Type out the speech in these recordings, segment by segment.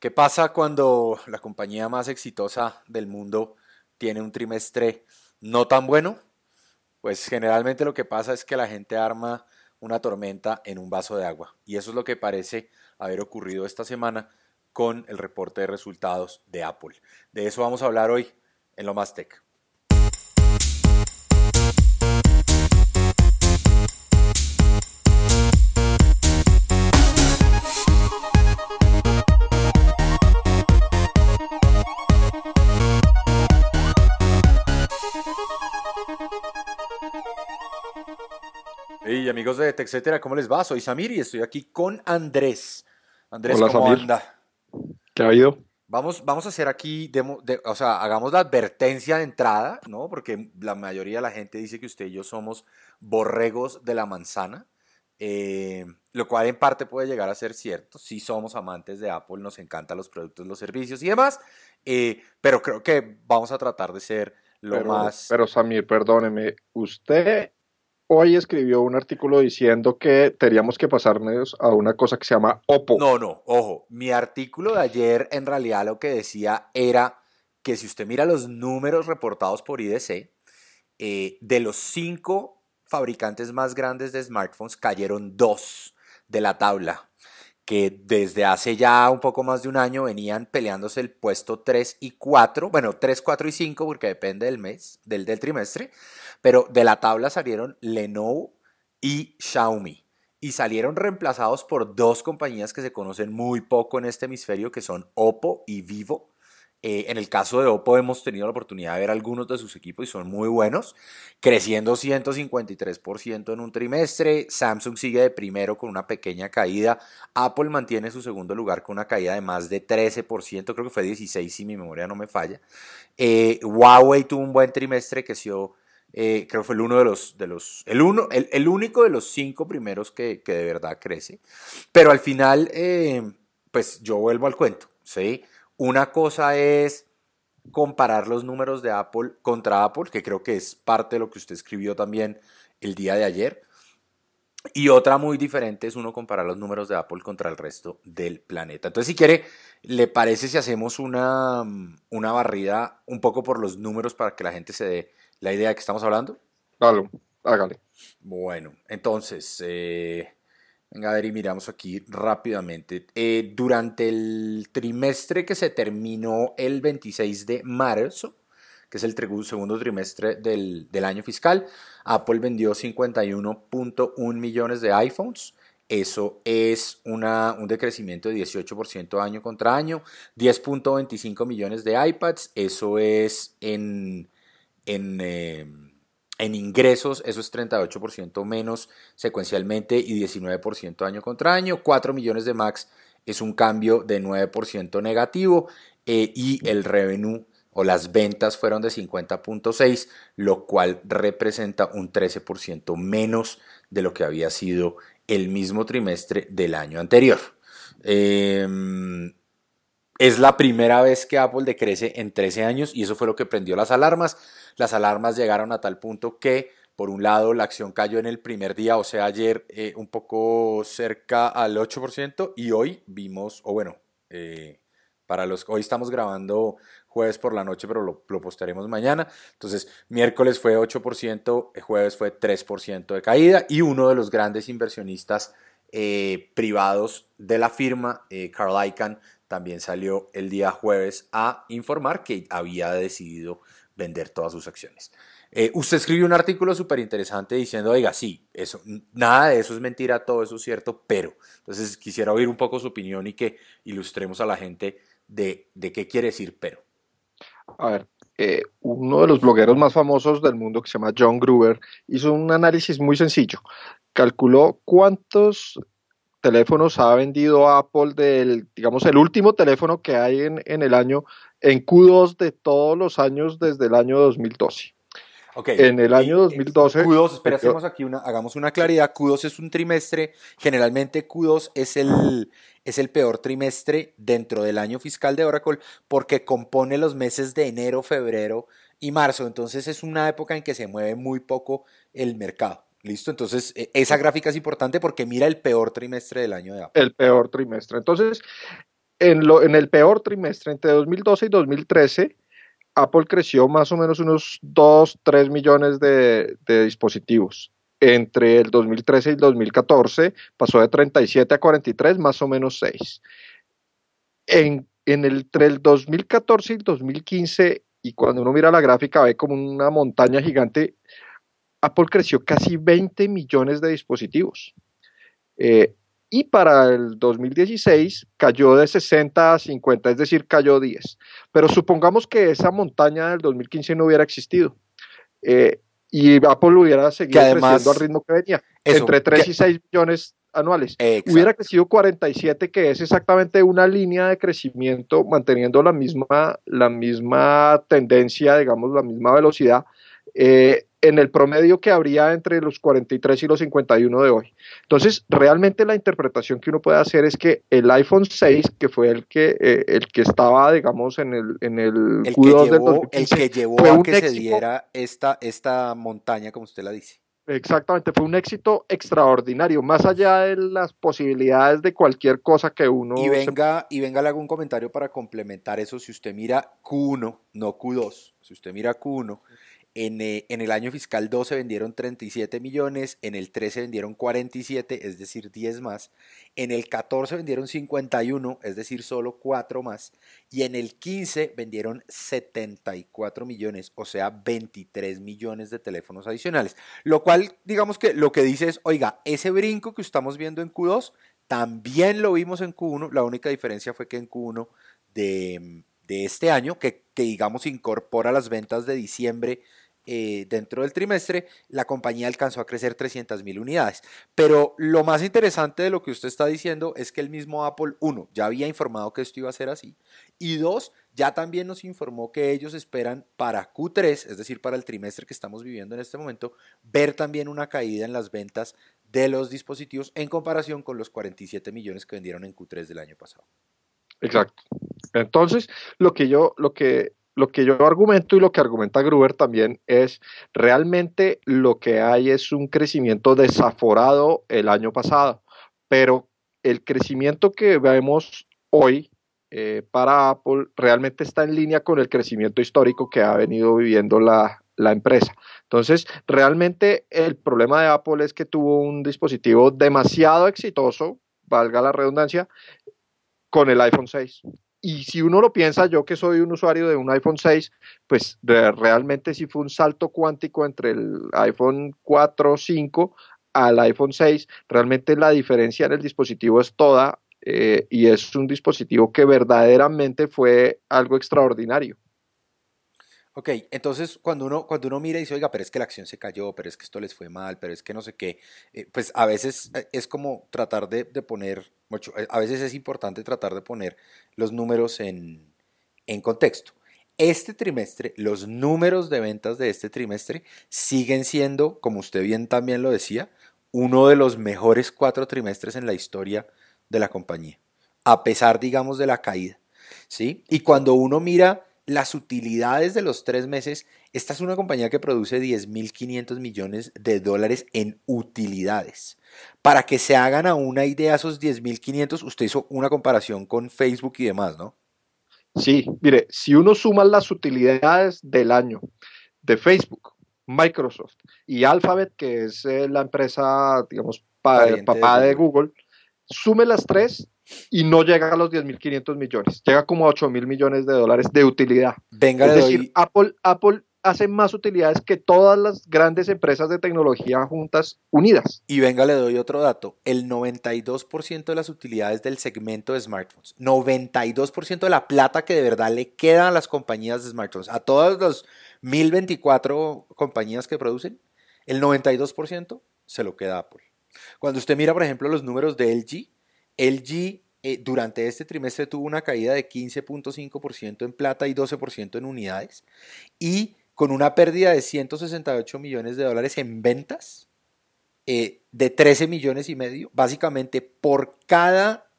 ¿Qué pasa cuando la compañía más exitosa del mundo tiene un trimestre no tan bueno? Pues generalmente lo que pasa es que la gente arma una tormenta en un vaso de agua. Y eso es lo que parece haber ocurrido esta semana con el reporte de resultados de Apple. De eso vamos a hablar hoy en Lo Más Tech. Amigos de TechCetera, ¿cómo les va? Soy Samir y estoy aquí con Andrés. Andrés, Hola, ¿cómo Samir. anda? ¿Qué ha habido? Vamos, vamos a hacer aquí, demo- de- o sea, hagamos la advertencia de entrada, ¿no? Porque la mayoría de la gente dice que usted y yo somos borregos de la manzana, eh, lo cual en parte puede llegar a ser cierto. Sí somos amantes de Apple, nos encantan los productos, los servicios y demás, eh, pero creo que vamos a tratar de ser lo pero, más... pero Samir, perdóneme, usted hoy escribió un artículo diciendo que teníamos que pasarnos a una cosa que se llama OPPO. No, no, ojo, mi artículo de ayer en realidad lo que decía era que si usted mira los números reportados por IDC, eh, de los cinco fabricantes más grandes de smartphones cayeron dos de la tabla, que desde hace ya un poco más de un año venían peleándose el puesto 3 y 4, bueno, 3, 4 y 5 porque depende del mes, del, del trimestre, pero de la tabla salieron Lenovo y Xiaomi y salieron reemplazados por dos compañías que se conocen muy poco en este hemisferio, que son Oppo y Vivo. Eh, en el caso de Oppo hemos tenido la oportunidad de ver algunos de sus equipos y son muy buenos, creciendo 153% en un trimestre. Samsung sigue de primero con una pequeña caída. Apple mantiene su segundo lugar con una caída de más de 13%, creo que fue 16 si mi memoria no me falla. Eh, Huawei tuvo un buen trimestre, creció eh, creo que fue el uno de los, de los el, uno, el, el único de los cinco primeros que, que de verdad crece. Pero al final, eh, pues yo vuelvo al cuento, ¿sí? Una cosa es comparar los números de Apple contra Apple, que creo que es parte de lo que usted escribió también el día de ayer. Y otra muy diferente es uno comparar los números de Apple contra el resto del planeta. Entonces, si quiere, ¿le parece si hacemos una, una barrida un poco por los números para que la gente se dé la idea de que estamos hablando? Dale, hágale. Bueno, entonces, eh, venga a ver y miramos aquí rápidamente. Eh, durante el trimestre que se terminó el 26 de marzo, que es el segundo trimestre del, del año fiscal, Apple vendió 51.1 millones de iPhones. Eso es una, un decrecimiento de 18% año contra año. 10.25 millones de iPads. Eso es en, en, eh, en ingresos, eso es 38% menos secuencialmente y 19% año contra año. 4 millones de Macs es un cambio de 9% negativo eh, y el revenue o las ventas fueron de 50.6, lo cual representa un 13% menos de lo que había sido el mismo trimestre del año anterior. Eh, es la primera vez que Apple decrece en 13 años y eso fue lo que prendió las alarmas. Las alarmas llegaron a tal punto que, por un lado, la acción cayó en el primer día, o sea, ayer eh, un poco cerca al 8% y hoy vimos, o bueno, eh, para los hoy estamos grabando jueves por la noche, pero lo, lo postearemos mañana. Entonces, miércoles fue 8%, eh, jueves fue 3% de caída y uno de los grandes inversionistas eh, privados de la firma, eh, Carl Icahn, también salió el día jueves a informar que había decidido vender todas sus acciones. Eh, usted escribió un artículo súper interesante diciendo, oiga, sí, eso, nada de eso es mentira, todo eso es cierto, pero. Entonces quisiera oír un poco su opinión y que ilustremos a la gente de, de qué quiere decir pero. A ver, eh, uno de los blogueros más famosos del mundo que se llama John Gruber hizo un análisis muy sencillo. Calculó cuántos teléfonos ha vendido Apple del, digamos, el último teléfono que hay en, en el año, en Q2 de todos los años desde el año 2012. Okay. En el año 2012. Q2, espera, hacemos aquí una, hagamos una claridad. Q2 es un trimestre. Generalmente Q2 es el, es el peor trimestre dentro del año fiscal de Oracle porque compone los meses de enero, febrero y marzo. Entonces es una época en que se mueve muy poco el mercado. ¿Listo? Entonces, esa gráfica es importante porque mira el peor trimestre del año de Apple. El peor trimestre. Entonces, en, lo, en el peor trimestre, entre 2012 y 2013, Apple creció más o menos unos 2, 3 millones de, dispositivos. Entre el 2013 y el 2014 pasó de 37 a 43, más o menos 6. En, el, entre el 2014 y el 2015, y cuando uno mira la gráfica ve como una montaña gigante, Apple creció casi 20 millones de dispositivos. Eh, y para el 2016 cayó de 60 a 50, es decir, cayó 10. Pero supongamos que esa montaña del 2015 no hubiera existido eh, y Apple hubiera seguido creciendo al ritmo que venía, entre 3 y 6 millones anuales. Hubiera crecido 47, que es exactamente una línea de crecimiento manteniendo la misma, la misma tendencia, digamos, la misma velocidad. Eh, en el promedio que habría entre los 43 y los 51 de hoy. Entonces, realmente la interpretación que uno puede hacer es que el iPhone 6, que fue el que, eh, el que estaba, digamos, en el, en el, Q2 del 2015, el que llevó a que se diera esta, esta montaña, como usted la dice. Exactamente, fue un éxito extraordinario, más allá de las posibilidades de cualquier cosa que uno... Y venga, y venga, le hago un comentario para complementar eso. Si usted mira Q1, no Q2, si usted mira Q1, eh, en, el año fiscal 12 vendieron 37 millones, en el 13 vendieron 47, es decir, 10 más, en el 14 vendieron 51, es decir, solo 4 más, y en el 15 vendieron 74 millones, o sea, 23 millones de teléfonos adicionales. Lo cual, digamos que lo que dice es, oiga, ese brinco que estamos viendo en Q2, también lo vimos en Q1, la única diferencia fue que en Q1 de, este año, que, que digamos incorpora las ventas de diciembre, eh, dentro del trimestre, la compañía alcanzó a crecer 300 mil unidades. Pero lo más interesante de lo que usted está diciendo es que el mismo Apple, uno, ya había informado que esto iba a ser así, y dos, ya también nos informó que ellos esperan para Q3, es decir, para el trimestre que estamos viviendo en este momento, ver también una caída en las ventas de los dispositivos en comparación con los 47 millones que vendieron en Q3 del año pasado. Exacto. Entonces, lo que yo, lo que lo que yo argumento y lo que argumenta Gruber también es realmente lo que hay es un crecimiento desaforado el año pasado, pero el crecimiento que vemos hoy eh, para Apple realmente está en línea con el crecimiento histórico que ha venido viviendo la, la empresa. Entonces, realmente el problema de Apple es que tuvo un dispositivo demasiado exitoso, valga la redundancia, con el iPhone 6 y si uno lo piensa, yo que soy un usuario de un iPhone 6, pues realmente sí fue un salto cuántico entre el iPhone 4, 5 al iPhone 6. Realmente la diferencia en el dispositivo es toda eh, y es un dispositivo que verdaderamente fue algo extraordinario. Ok, entonces cuando uno, cuando uno mira y dice, oiga, pero es que la acción se cayó, pero es que esto les fue mal, pero es que no sé qué, eh, pues a veces eh, es como tratar de, poner, mucho, eh, a veces es importante tratar de poner los números en, en contexto. Este trimestre, los números de ventas de este trimestre siguen siendo, como usted bien también lo decía, uno de los mejores cuatro trimestres en la historia de la compañía, a pesar, digamos, de la caída. ¿sí? Y cuando uno mira las utilidades de los tres meses, esta es una compañía que produce 10.500 millones de dólares en utilidades. Para que se hagan a una idea esos 10.500, usted hizo una comparación con Facebook y demás, ¿no? Sí, mire, si uno suma las utilidades del año de Facebook, Microsoft y Alphabet, que es eh, la empresa, digamos, papá de Google, sume las tres y no llega a los 10.500 millones, llega como a 8.000 millones de dólares de utilidad. Venga, es decir, Apple, Apple hace más utilidades que todas las grandes empresas de tecnología juntas unidas. Y venga, le doy otro dato. El 92% de las utilidades del segmento de smartphones, 92% de la plata que de verdad le queda a las compañías de smartphones, a todas las 1024 compañías que producen, el 92% se lo queda a Apple. Cuando usted mira, por ejemplo, los números de LG, LG eh, durante este trimestre tuvo una caída de 15.5% en plata y 12% en unidades y con una pérdida de 168 millones de dólares en ventas eh, de 13 millones y medio, básicamente por cada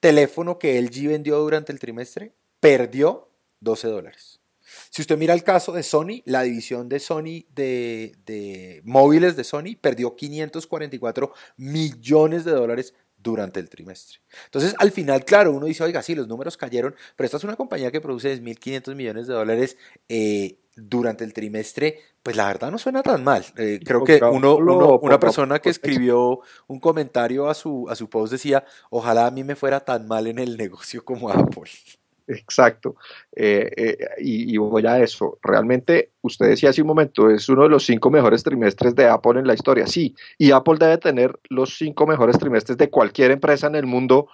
teléfono que LG vendió durante el trimestre, perdió 12 dólares. Si usted mira el caso de Sony, la división de Sony de, de móviles de Sony perdió 544 millones de dólares durante el trimestre. Entonces, al final, claro, uno dice, oiga, sí, los números cayeron, pero esta es una compañía que produce 10.500 millones de dólares eh, durante el trimestre, pues la verdad no suena tan mal. Eh, creo que uno, una persona que escribió un comentario a su, a su post decía, ojalá a mí me fuera tan mal en el negocio como Apple. Exacto. Eh, eh, y, voy a eso. Realmente, usted decía hace un momento, es uno de los cinco mejores trimestres de Apple en la historia. Sí, y Apple debe tener los cinco mejores trimestres de cualquier empresa en el mundo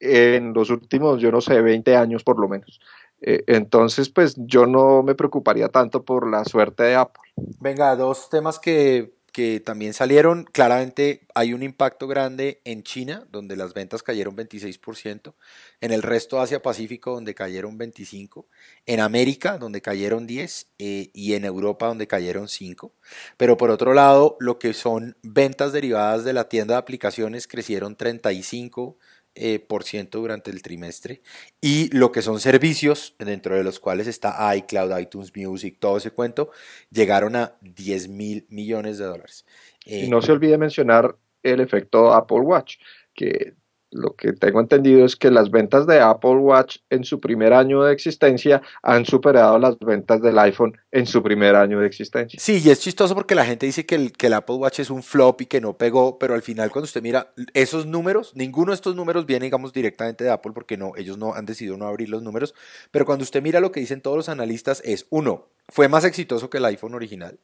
en los últimos, yo no sé, 20 años por lo menos. Eh, entonces, pues yo no me preocuparía tanto por la suerte de Apple. Venga, dos temas que que también salieron. Claramente hay un impacto grande en China, donde las ventas cayeron 26%, en el resto de Asia-Pacífico, donde cayeron 25%, en América, donde cayeron 10%, eh, y en Europa, donde cayeron 5%. Pero por otro lado, lo que son ventas derivadas de la tienda de aplicaciones crecieron 35%. Eh, por ciento durante el trimestre y lo que son servicios dentro de los cuales está iCloud, iTunes Music, todo ese cuento, llegaron a 10 mil millones de dólares. y no se olvide mencionar el efecto Apple Watch, que lo que tengo entendido es que las ventas de Apple Watch en su primer año de existencia han superado las ventas del iPhone en su primer año de existencia. Sí, y es chistoso porque la gente dice que el, que el Apple Watch es un flop y que no pegó, pero al final cuando usted mira esos números, ninguno de estos números viene, digamos, directamente de Apple porque no, ellos no han decidido no abrir los números, pero cuando usted mira lo que dicen todos los analistas es, uno, fue más exitoso que el iPhone original,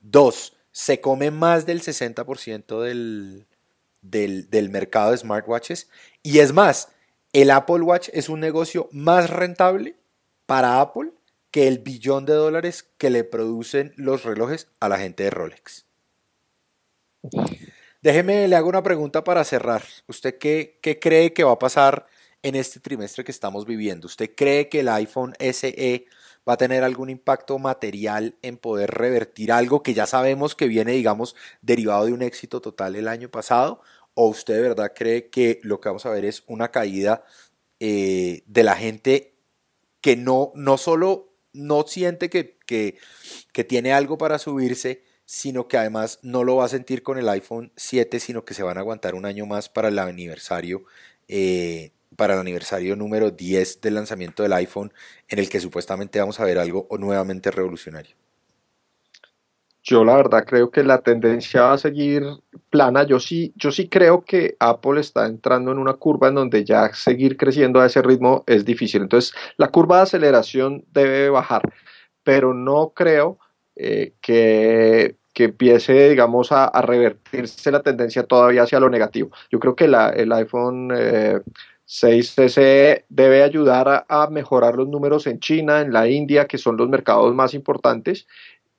dos, se come más del 60% del del, mercado de smartwatches. Y es más, el Apple Watch es un negocio más rentable para Apple que el billón de dólares que le producen los relojes a la gente de Rolex. Déjeme, le hago una pregunta para cerrar. ¿Usted qué, cree que va a pasar en este trimestre que estamos viviendo? ¿Usted cree que el iPhone SE va a tener algún impacto material en poder revertir algo que ya sabemos que viene, digamos, derivado de un éxito total el año pasado? ¿O usted de verdad cree que lo que vamos a ver es una caída eh, de la gente que no, no solo no siente que, que, tiene algo para subirse, sino que además no lo va a sentir con el iPhone 7, sino que se van a aguantar un año más para el aniversario, eh, para el aniversario número 10 del lanzamiento del iPhone, en el que supuestamente vamos a ver algo nuevamente revolucionario. Yo la verdad creo que la tendencia va a seguir plana. Yo sí, yo sí creo que Apple está entrando en una curva en donde ya seguir creciendo a ese ritmo es difícil. Entonces, la curva de aceleración debe bajar, pero no creo eh, que, empiece, digamos, a, revertirse la tendencia todavía hacia lo negativo. Yo creo que el iPhone 6 eh, SE debe ayudar a, mejorar los números en China, en la India, que son los mercados más importantes,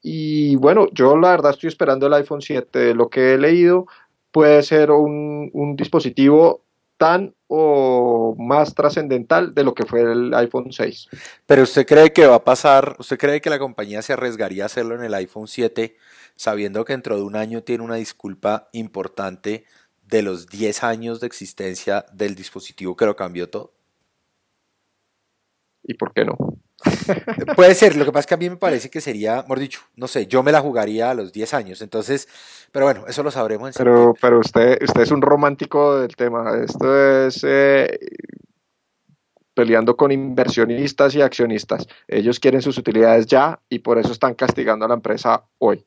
y bueno, yo la verdad estoy esperando el iPhone 7. De lo que he leído, puede ser un, dispositivo tan o más trascendental de lo que fue el iPhone 6. Pero usted cree que va a pasar, usted cree que la compañía se arriesgaría a hacerlo en el iPhone 7 sabiendo que dentro de un año tiene una disculpa importante de los 10 años de existencia del dispositivo que lo cambió todo? ¿Y por qué no? Puede ser, lo que pasa es que a mí me parece que sería, mejor dicho, no sé, yo me la jugaría a los 10 años, entonces, pero bueno, eso lo sabremos en Pero, pero usted, usted es un romántico del tema, esto es eh, peleando con inversionistas y accionistas, ellos quieren sus utilidades ya y por eso están castigando a la empresa hoy.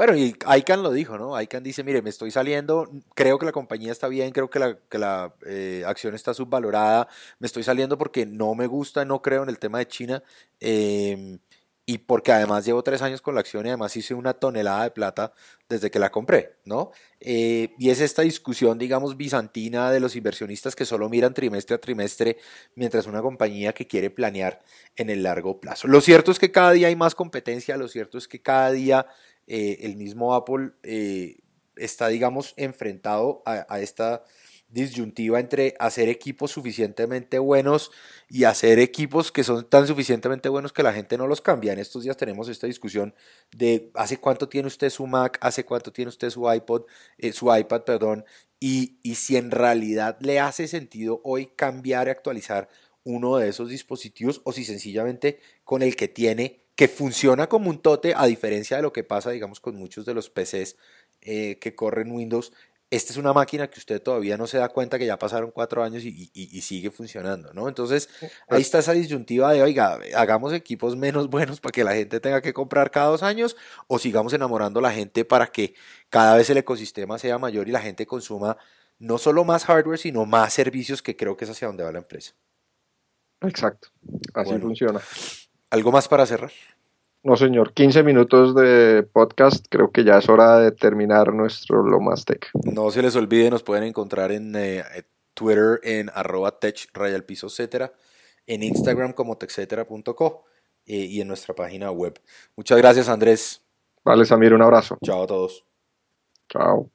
Bueno, y ICANN lo dijo, ¿no? ICANN dice, mire, me estoy saliendo, creo que la compañía está bien, creo que la, eh, acción está subvalorada, me estoy saliendo porque no me gusta, no creo en el tema de China, em, y porque además llevo tres años con la acción y además hice una tonelada de plata desde que la compré, ¿no? Eh, y es esta discusión, digamos, bizantina de los inversionistas que solo miran trimestre a trimestre, mientras una compañía que quiere planear en el largo plazo. Lo cierto es que cada día hay más competencia, lo cierto es que cada día eh, el mismo Apple eh, está, digamos, enfrentado a, esta disyuntiva entre hacer equipos suficientemente buenos y hacer equipos que son tan suficientemente buenos que la gente no los cambia. En estos días tenemos esta discusión de hace cuánto tiene usted su Mac, hace cuánto tiene usted su iPod, eh, su iPad, perdón, y, y si en realidad le hace sentido hoy cambiar y actualizar uno de esos dispositivos o si sencillamente con el que tiene que funciona como un tote, a diferencia de lo que pasa, digamos, con muchos de los PCs eh, que corren Windows, esta es una máquina que usted todavía no se da cuenta que ya pasaron cuatro años y, y, sigue funcionando, ¿no? Entonces, ahí está esa disyuntiva de, oiga, hagamos equipos menos buenos para que la gente tenga que comprar cada dos años o sigamos enamorando a la gente para que cada vez el ecosistema sea mayor y la gente consuma no solo más hardware, sino más servicios, que creo que es hacia donde va la empresa. Exacto, así funciona. ¿Algo más para cerrar? No, señor. 15 minutos de podcast. Creo que ya es hora de terminar nuestro Lo Más Tech. No se les olvide, nos pueden encontrar en eh, Twitter en arroba tech rayal piso etcétera, en Instagram como techcetera.co eh, y en nuestra página web. Muchas gracias, Andrés. Vale, Samir, un abrazo. Chao a todos. Chao.